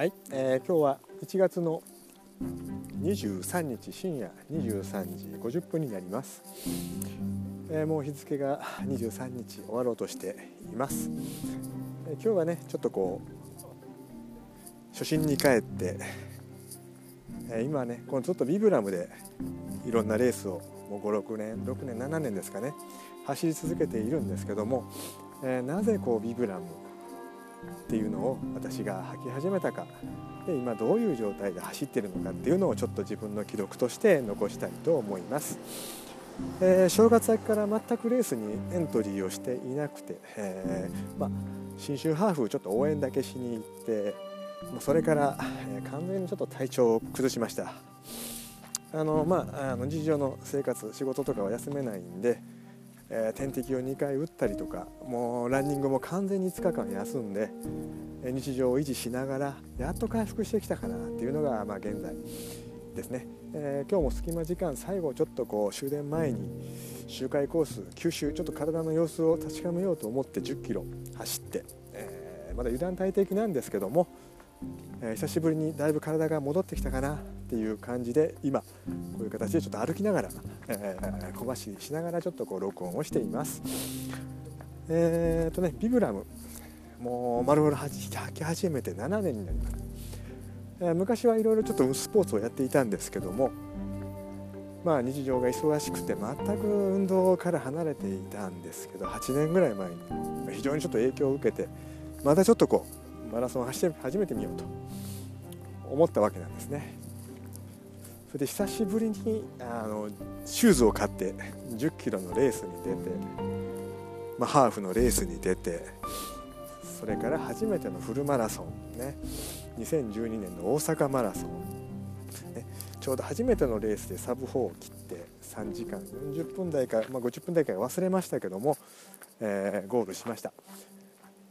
はい、えー、今日は1月の23日深夜23時50分になります、えー、もう日付が23日終わろうとしています、えー、今日はねちょっとこう初心に帰って、え今ねこのちょっとビブラムでいろんなレースをもう56年6年7年ですかね走り続けているんですけども、えなぜこうビブラムっていうのを私が履き始めたかで今どういう状態で走ってるのかっていうのをちょっと自分の記録として残したいと思います。えー、正月明けから全くレースにエントリーをしていなくて、えー、まあ、新春ハーフちょっと応援だけしに行ってもうそれから、えー、完全にちょっと体調を崩しましたあのまああの日常の生活仕事とかは休めないんでえー、点滴を2回打ったりとかもうランニングも完全に5日間休んで日常を維持しながらやっと回復してきたかなっていうのが、まあ、現在ですね、えー、今日も隙間時間最後ちょっとこう終電前に周回コース九州ちょっと体の様子を確かめようと思って1 0キロ走って、えー、まだ油断大敵なんですけどもえー、久しぶりにだいぶ体が戻ってきたかなっていう感じで今こういう形でちょっと歩きながら、えー、小走りしながらちょっとこう録音をしています。えー、とねビブラムもう丸々履き始めて7年になります、えー、昔はいろいろちょっとスポーツをやっていたんですけどもまあ日常が忙しくて全く運動から離れていたんですけど8年ぐらい前に非常にちょっと影響を受けてまたちょっとこうマラソンを走って初めてみようと思ったわけなんですね。それで久しぶりにあのシューズを買って1 0キロのレースに出て、まあ、ハーフのレースに出てそれから初めてのフルマラソンね。2012年の大阪マラソン、ね、ちょうど初めてのレースでサブ4を切って3時間40分台か、まあ、50分台か忘れましたけども、えー、ゴールしました。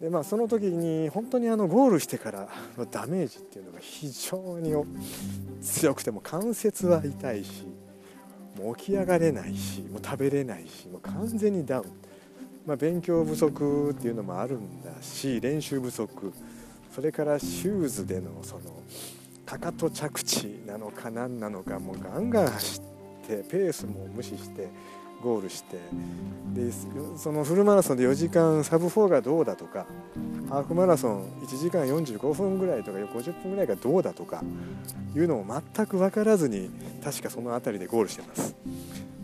でまあ、その時に本当にあのゴールしてからのダメージっていうのが非常に強くても関節は痛いしもう起き上がれないしもう食べれないしもう完全にダウン、まあ、勉強不足っていうのもあるんだし練習不足。それからシューズでのそのかかと着地なのか何なのかもうガンガン走ってペースも無視してゴールしてでそのフルマラソンで4時間サブ4がどうだとかハーフマラソン1時間45分ぐらいとか50分ぐらいがどうだとかいうのも全く分からずに確かその辺りでゴールしてます。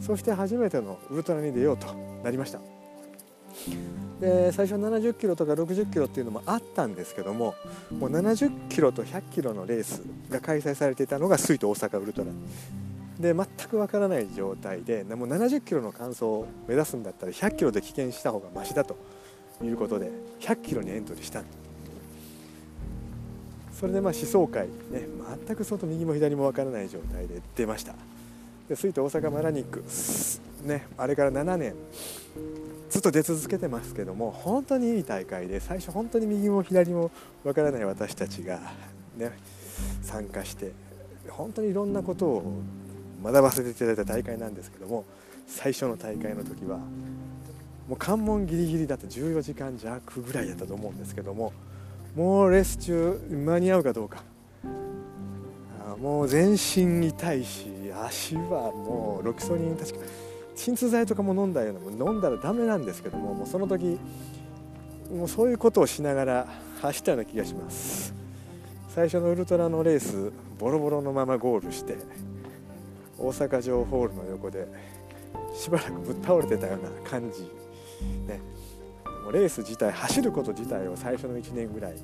そして初めてのウルトラに出ようとなりました。で最初70キロとか60キロっていうのもあったんですけどももう70キロと100キロのレースが開催されていたのが水都大阪ウルトラ。で全くわからない状態でもう70キロの完走を目指すんだったら100キロで棄権した方がマシだということで100キロにエントリーしたそれでまあ思想会ね全く外右も左もわからない状態で出ました。でスイート大阪マラニックねあれから7年ずっと出続けてますけども本当にいい大会で最初本当に右も左もわからない私たちがね参加して本当にいろんなことを学ばせていただいた大会なんですけども最初の大会の時はもう関門ギリギリだと14時間弱ぐらいだったと思うんですけどももうレース中間に合うかどうか。もう全身痛いし足はもうロキソニン確か鎮痛剤とかも飲んだような飲んだらダメなんですけどももうその時もうそういうことをしながら走ったような気がします。最初のウルトラのレースボロボロのままゴールして大阪城ホールの横でしばらくぶっ倒れてたような感じ、ね、もうレース自体走ること自体を最初の1年ぐらい、ね、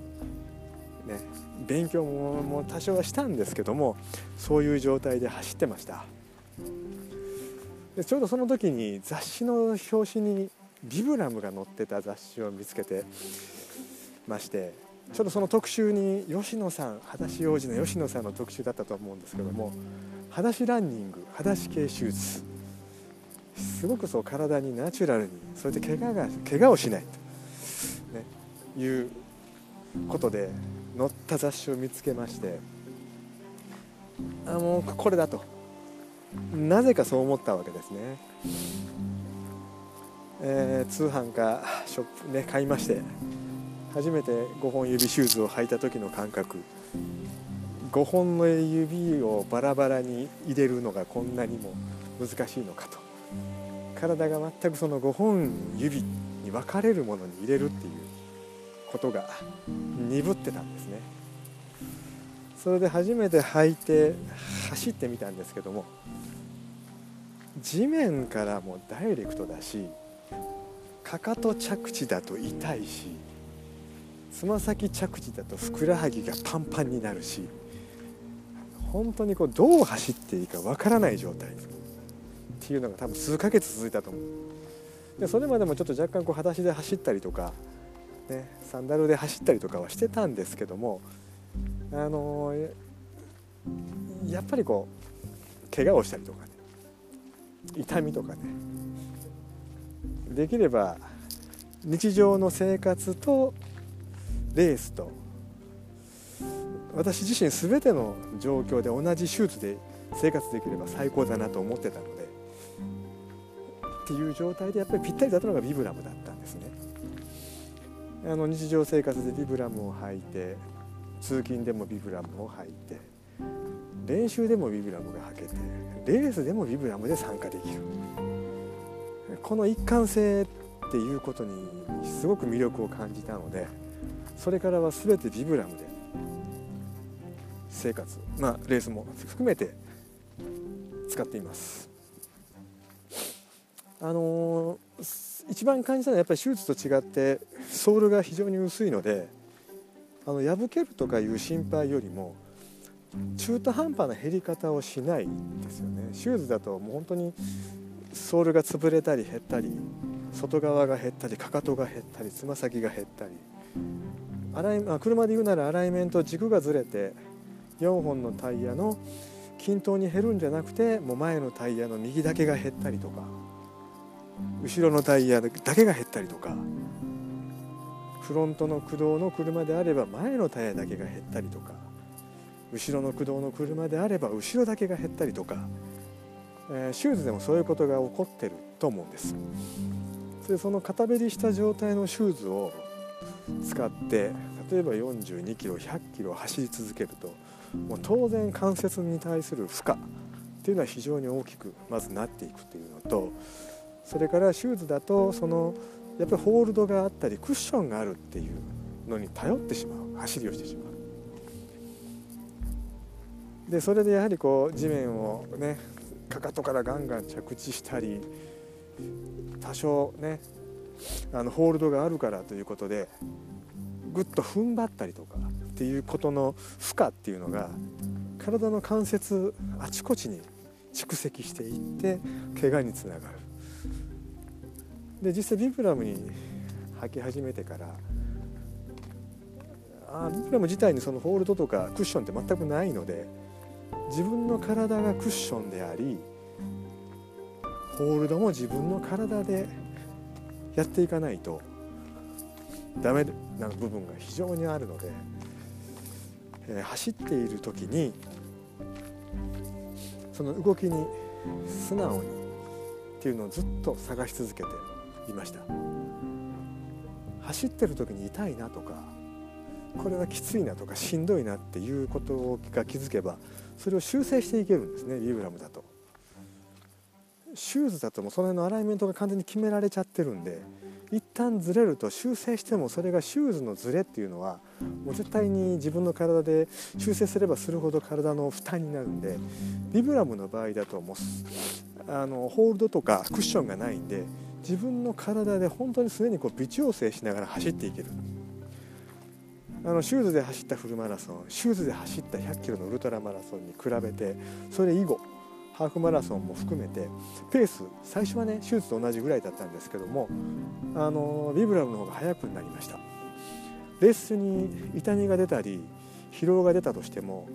勉強もも多少はしたんですけどもそういう状態で走ってました。でちょうどその時に雑誌の表紙にビブラムが載ってた雑誌を見つけてましてちょっとその特集に吉野さん裸足王子の吉野さんの特集だったと思うんですけども裸足ランニング裸足系シューズすごくそう体にナチュラルにそれで怪我が怪我をしないと、ね、いうことで載った雑誌を見つけましてあもうこれだと。なぜかそう思ったわけですね、えー、通販かショップね買いまして初めて5本指シューズを履いた時の感覚。5本の指をバラバラに入れるのがこんなにも難しいのかと。体が全くその5本指に分かれるものに入れるっていうことが鈍ってたんですね。それで初めて履いて走ってみたんですけども地面からもダイレクトだしかかと着地だと痛いしつま先着地だとふくらはぎがパンパンになるし本当にこうどう走っていいかわからない状態っていうのが多分数ヶ月続いたと思う。でそれまでもちょっと若干こう裸足で走ったりとか、ね、サンダルで走ったりとかはしてたんですけどもあのー、やっぱりこう怪我をしたりとかね痛みとかねできれば日常の生活とレースと私自身全ての状況で同じ手術で生活できれば最高だなと思ってたのでっていう状態でやっぱりぴったりだったのがビブラムだったんですね。あの日常生活でビブラムを履いて通勤でもビブラムを履いて練習でもビブラムが履けてレースでもビブラムで参加できる。この一貫性っていうことにすごく魅力を感じたのでそれからは全てビブラムで生活まあレースも含めて使っています。あのー、一番感じたのはやっぱり手術と違ってソールが非常に薄いのであの破けるとかいう心配よりも中途半端な減り方をしないですよね。シューズだともう本当にソールが潰れたり減ったり外側が減ったりかかとが減ったりつま先が減ったりアライあ車で言うならアライメント軸がずれて4本のタイヤの均等に減るんじゃなくてもう前のタイヤの右だけが減ったりとか後ろのタイヤだけが減ったりとかフロントの駆動の車であれば前のタイヤだけが減ったりとか後ろの駆動の車であれば後ろだけが減ったりとか、えー、シューズでもそういうことが起こってると思うんです。それその片べりした状態のシューズを使って例えば42キロ100キロ走り続けるともう当然関節に対する負荷っていうのは非常に大きくまずなっていくというのとそれからシューズだとそのやっぱりホールドがあったりクッションがあるっていうのに頼ってしまう。走りをしてしまう。でそれでやはりこう地面をねかかとからガンガン着地したり多少ねあのホールドがあるからということでぐっと踏ん張ったりとかっていうことの負荷っていうのが体の関節あちこちに蓄積していって怪我につながる。で実際ビブラムに履き始めてからあビブラム自体にそのホールドとかクッションって全くないので自分の体がクッションでありホールドも自分の体でやっていかないとダメな部分が非常にあるので、走っている時にその動きに素直にっていうのをずっと探し続けていました。走ってる時に痛いなとかこれはきついなとかしんどいなっていうことが気づけばそれを修正していけるんですねリブラムだと。シューズだともうその辺のアライメントが完全に決められちゃってるんで一旦ずれると修正してもそれがシューズのずれっていうのはもう絶対に自分の体で修正すればするほど体の負担になるんでビブラムの場合だともうあのホールドとかクッションがないんで自分の体で本当に常にこう微調整しながら走っていける。あのシューズで走ったフルマラソンシューズで走った100キロのウルトラマラソンに比べてそれ以後ハーフマラソンも含めてペース最初はねシューズと同じぐらいだったんですけどもあのビブラムの方が速くなりました。レースに痛みが出たり疲労が出たとしても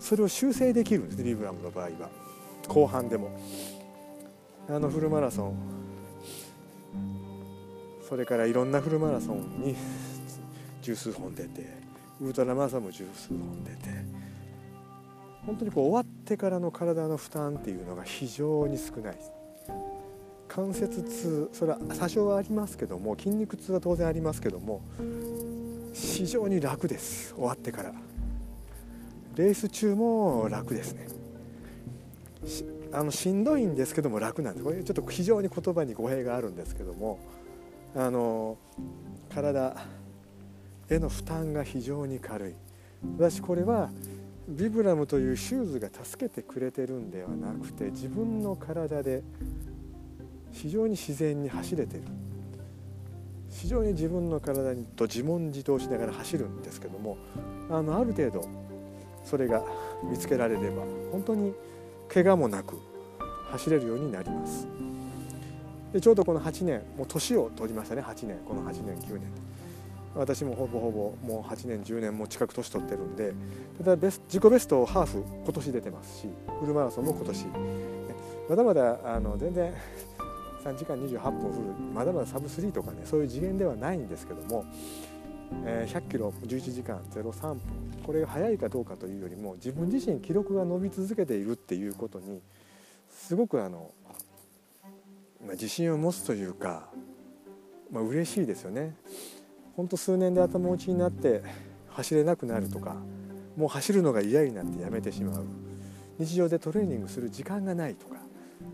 それを修正できるんですビブラムの場合は。後半でも。あのフルマラソン。それからいろんなフルマラソンに十数本出てウルトラマラソンも十数本出て本当にこう終わってからの体の負担っていうのが非常に少ない。関節痛それは多少はありますけども筋肉痛は当然ありますけども非常に楽です。終わってから。レース中も楽ですね。あのしんどいんですけども楽なんです。これちょっと非常に言葉に語弊があるんですけどもあの体への負担が非常に軽い。私これはビブラムというシューズが助けてくれてるんではなくて自分の体で非常に自然に走れてる。非常に自分の体と自問自答しながら走るんですけどもあのある程度それが見つけられれば本当に怪我もなく走れるようになります。でちょうどこの8年もう年を取りましたね8年。この8年9年。私もほぼほぼもう8年10年も近く年取ってるんでただベス自己ベストをハーフ今年出てますしフルマラソンも今年まだまだあの全然3時間28分フルまだまだサブ3とかねそういう次元ではないんですけども、えー、100キロ11時間03分これが速いかどうかというよりも自分自身記録が伸び続けているっていうことにすごくあの、まあ、自信を持つというか、まあ嬉しいですよね。ほんと数年で頭打ちになって走れなくなるとかもう走るのが嫌になってやめてしまう。日常でトレーニングする時間がないとか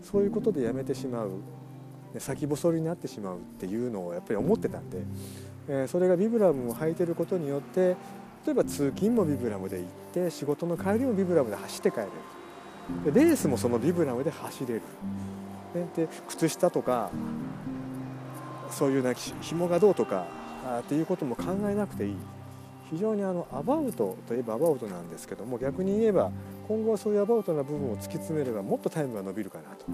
そういうことでやめてしまう。先細りになってしまうっていうのをやっぱり思ってたんで、えそれがビブラムを履いてることによって例えば通勤もビブラムで行って仕事の帰りもビブラムで走って帰れる。でレースもそのビブラムで走れる、で靴下とかそういうな紐がどうとかっていうことも考えなくていい。非常にあのアバウトといえばアバウトなんですけども逆に言えば今後はそういうアバウトな部分を突き詰めればもっとタイムが伸びるかなと。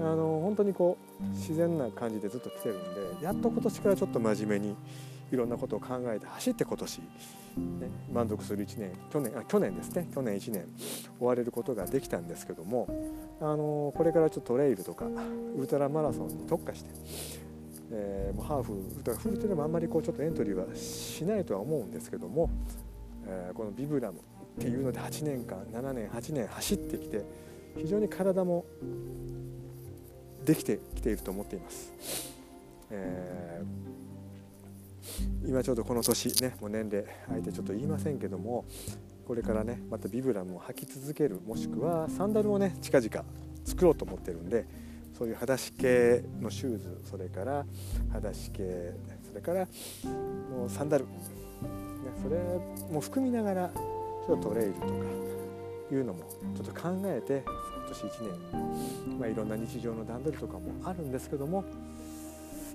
あの本当にこう自然な感じでずっと来てるんでやっと今年からちょっと真面目にいろんなことを考えて走って今年、ね、満足する1年去年あ去年ですね。去年1年終われることができたんですけどもあのこれからちょっとトレイルとかウルトラマラソンに特化してえー、もうハーフだからフルテでもあんまりこうちょっとエントリーはしないとは思うんですけども、えー、このビブラムっていうので8年間7年8年走ってきて非常に体もできてきていると思っています。えー、今ちょうどこの年ねもう年齢相手ちょっと言いませんけどもこれからねまたビブラムを履き続けるもしくはサンダルをね近々作ろうと思ってるんでそういう裸足系のシューズそれから裸足系それからもうサンダル、それも含みながらちょっとトレイルとかいうのもちょっと考えて今年1年、まあ、いろんな日常の段取りとかもあるんですけども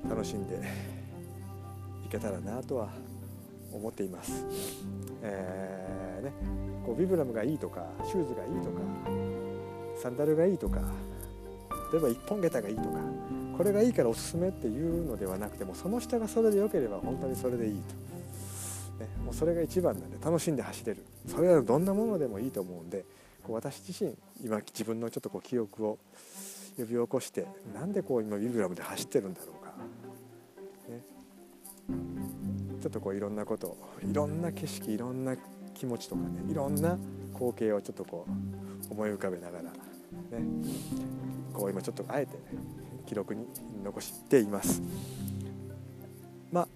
楽しんでいけたらなとは思っています。えーね、こうビブラムがいいとかシューズがいいとかサンダルがいいとか例えば1本下駄がいいとかこれがいいからおすすめっていうのではなくてもその下がそれで良ければ本当にそれでいいと、ね、もうそれが一番なんで楽しんで走れる。それはどんなものでもいいと思うんでこう私自身今自分のちょっとこう記憶を呼び起こしてなんでこう今ビブラムで走ってるんだろうか、ね、ちょっとこういろんなこといろんな景色いろんな気持ちとかねいろんな光景をちょっとこう思い浮かべながらね。こう今ちょっとあえて、ね、記録に残しています。まあ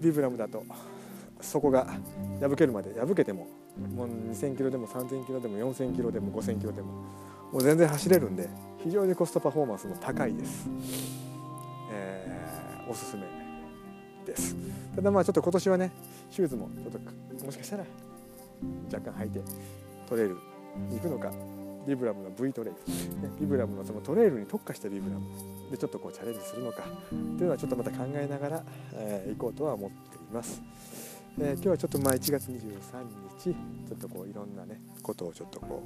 ビブラムだとそこが破けるまで破けてももう2000キロでも3000キロでも4000キロでも5000キロでももう全然走れるんで非常にコストパフォーマンスも高いです、えー、おすすめです。ただまあちょっと今年はねシューズもちょっともしかしたら若干履いてトレイルに行くのかビブラムの V トレイル、ね、ビブラムのそのトレイルに特化したビブラム。でちょっとこうチャレンジするのか。というのはちょっとまた考えながら、えー、行こうとは思っています。えー、今日はちょっとまあ1月23日。ちょっとこういろんなねことをちょっとこ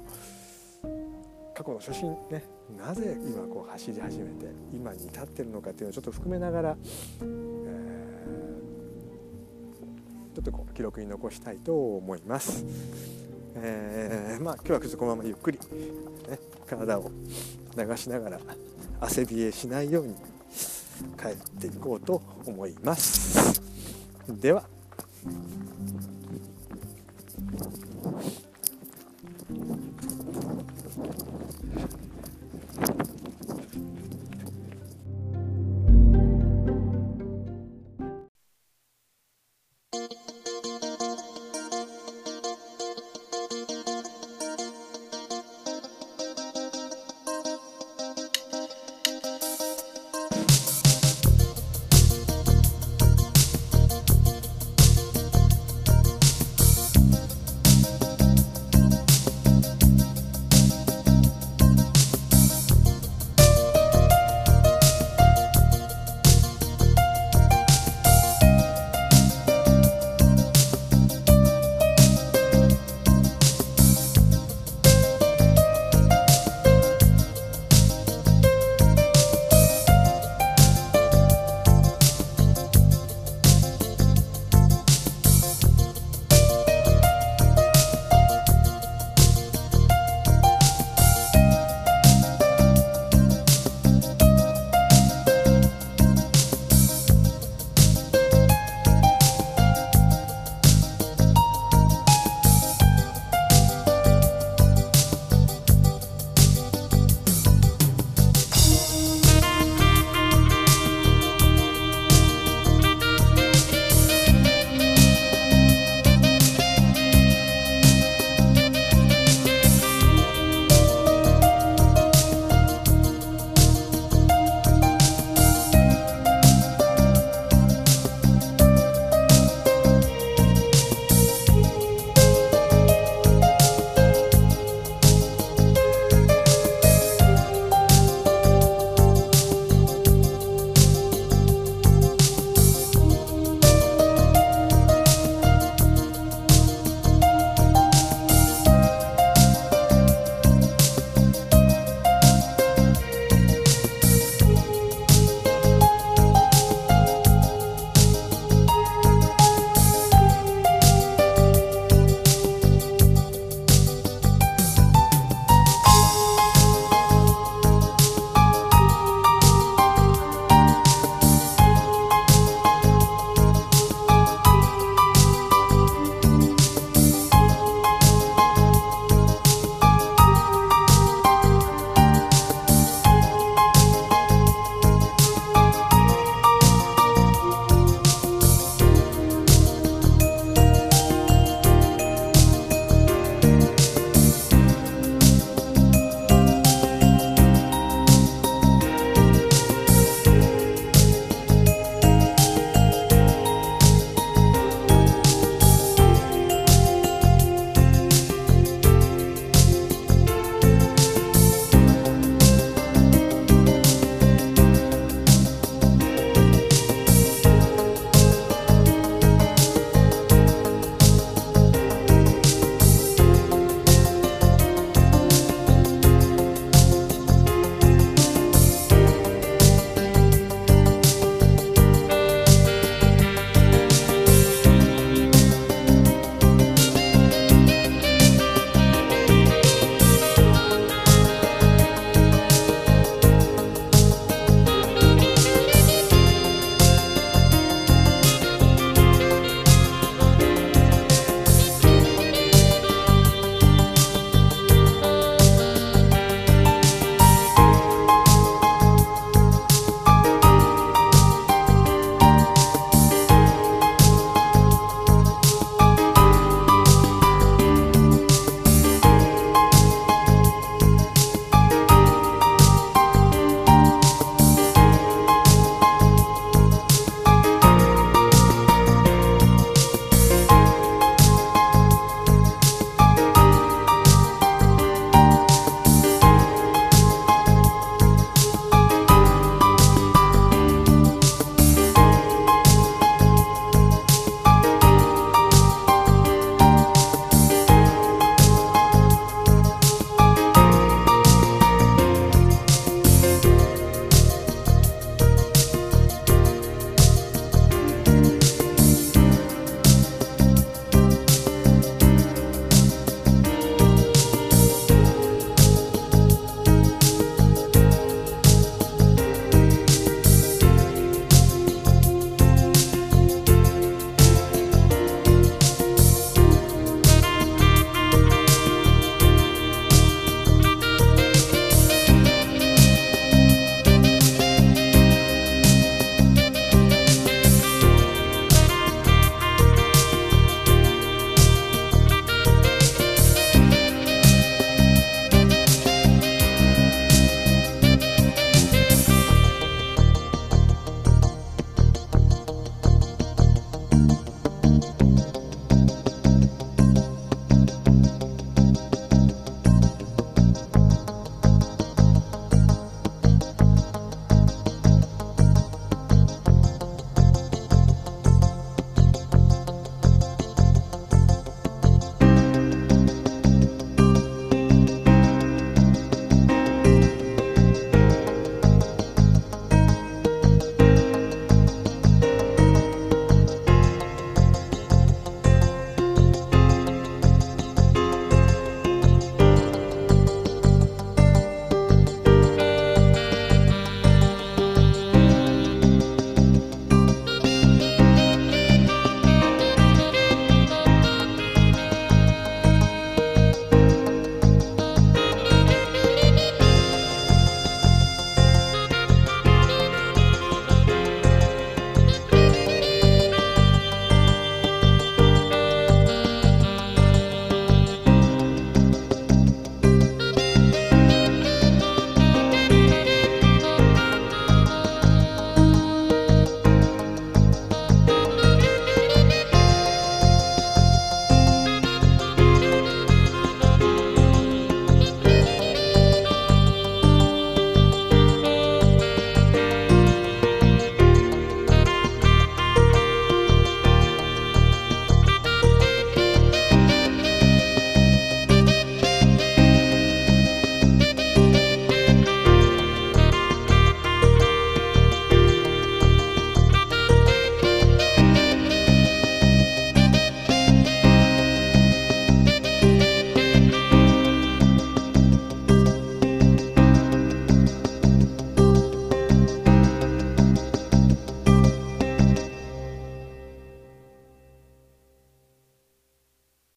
う過去の初心ね。なぜ今こう走り始めて今に至ってるのかっていうのをちょっと含めながら、えー、ちょっとこう記録に残したいと思います。えー、まあ今日はちょっとこのままゆっくり、ね、体を流しながら汗冷えしないように帰っていこうと思います。では。